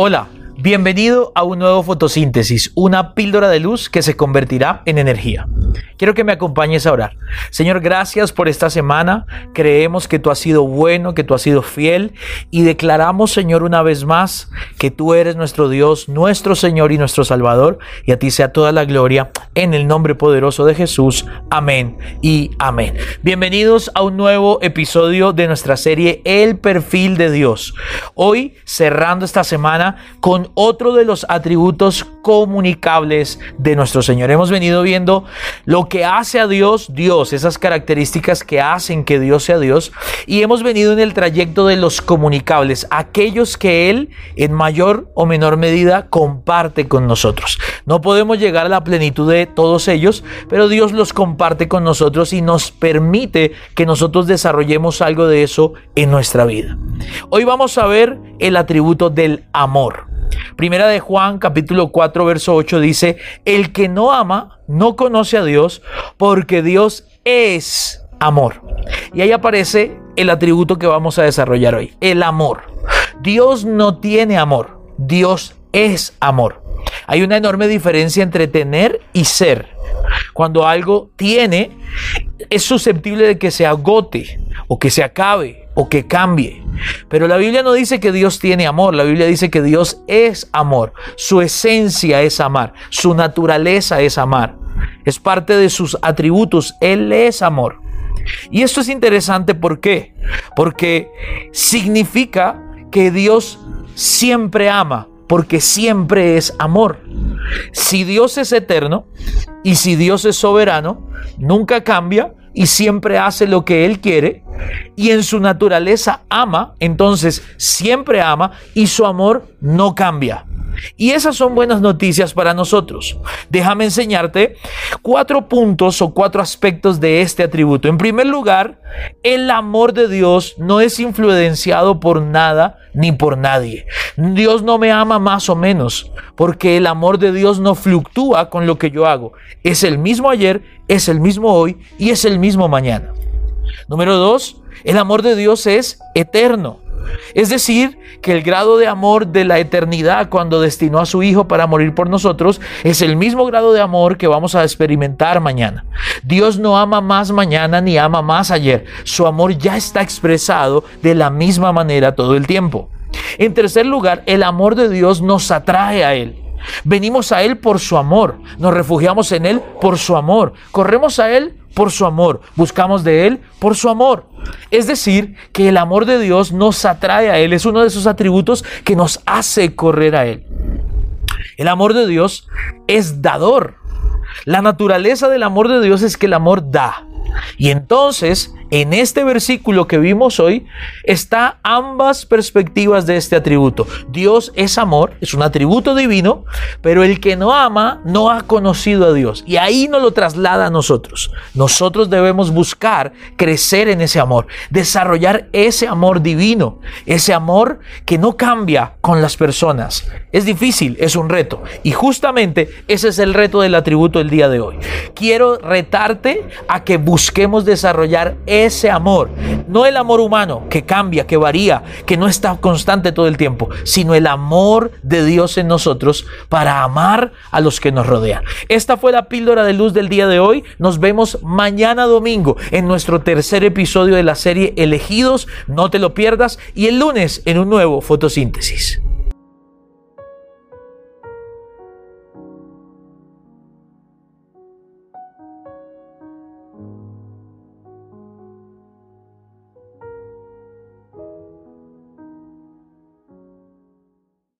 Hola, bienvenido a un nuevo fotosíntesis, una píldora de luz que se convertirá en energía. Quiero que me acompañes a orar. Señor, gracias por esta semana. Creemos que tú has sido bueno, que tú has sido fiel y declaramos, Señor, una vez más que tú eres nuestro Dios, nuestro Señor y nuestro Salvador y a ti sea toda la gloria en el nombre poderoso de Jesús. Amén y amén. Bienvenidos a un nuevo episodio de nuestra serie El perfil de Dios. Hoy cerrando esta semana con otro de los atributos comunicables de nuestro Señor. Hemos venido viendo lo que hace a Dios Dios, esas características que hacen que Dios sea Dios. Y hemos venido en el trayecto de los comunicables, aquellos que Él en mayor o menor medida comparte con nosotros. No podemos llegar a la plenitud de todos ellos, pero Dios los comparte con nosotros y nos permite que nosotros desarrollemos algo de eso en nuestra vida. Hoy vamos a ver el atributo del amor. Primera de Juan capítulo 4 verso 8 dice, el que no ama no conoce a Dios porque Dios es amor. Y ahí aparece el atributo que vamos a desarrollar hoy, el amor. Dios no tiene amor, Dios es amor. Hay una enorme diferencia entre tener y ser. Cuando algo tiene, es susceptible de que se agote o que se acabe o que cambie. Pero la Biblia no dice que Dios tiene amor, la Biblia dice que Dios es amor. Su esencia es amar, su naturaleza es amar. Es parte de sus atributos, Él es amor. Y esto es interesante, ¿por qué? Porque significa que Dios siempre ama, porque siempre es amor. Si Dios es eterno y si Dios es soberano, nunca cambia y siempre hace lo que Él quiere y en su naturaleza ama, entonces siempre ama y su amor no cambia. Y esas son buenas noticias para nosotros. Déjame enseñarte cuatro puntos o cuatro aspectos de este atributo. En primer lugar, el amor de Dios no es influenciado por nada ni por nadie. Dios no me ama más o menos, porque el amor de Dios no fluctúa con lo que yo hago. Es el mismo ayer, es el mismo hoy y es el mismo mañana. Número dos, el amor de Dios es eterno. Es decir, que el grado de amor de la eternidad cuando destinó a su Hijo para morir por nosotros es el mismo grado de amor que vamos a experimentar mañana. Dios no ama más mañana ni ama más ayer. Su amor ya está expresado de la misma manera todo el tiempo. En tercer lugar, el amor de Dios nos atrae a Él. Venimos a Él por su amor, nos refugiamos en Él por su amor, corremos a Él por su amor, buscamos de Él por su amor. Es decir, que el amor de Dios nos atrae a Él, es uno de esos atributos que nos hace correr a Él. El amor de Dios es dador. La naturaleza del amor de Dios es que el amor da. Y entonces en este versículo que vimos hoy está ambas perspectivas de este atributo. Dios es amor, es un atributo divino, pero el que no ama no ha conocido a Dios. Y ahí nos lo traslada a nosotros. Nosotros debemos buscar crecer en ese amor, desarrollar ese amor divino, ese amor que no cambia con las personas. Es difícil, es un reto. Y justamente ese es el reto del atributo del día de hoy. Quiero retarte a que busquemos desarrollar ese amor, no el amor humano que cambia, que varía, que no está constante todo el tiempo, sino el amor de Dios en nosotros para amar a los que nos rodean. Esta fue la píldora de luz del día de hoy. Nos vemos mañana domingo en nuestro tercer episodio de la serie Elegidos. No te lo pierdas y el lunes en un nuevo fotosíntesis.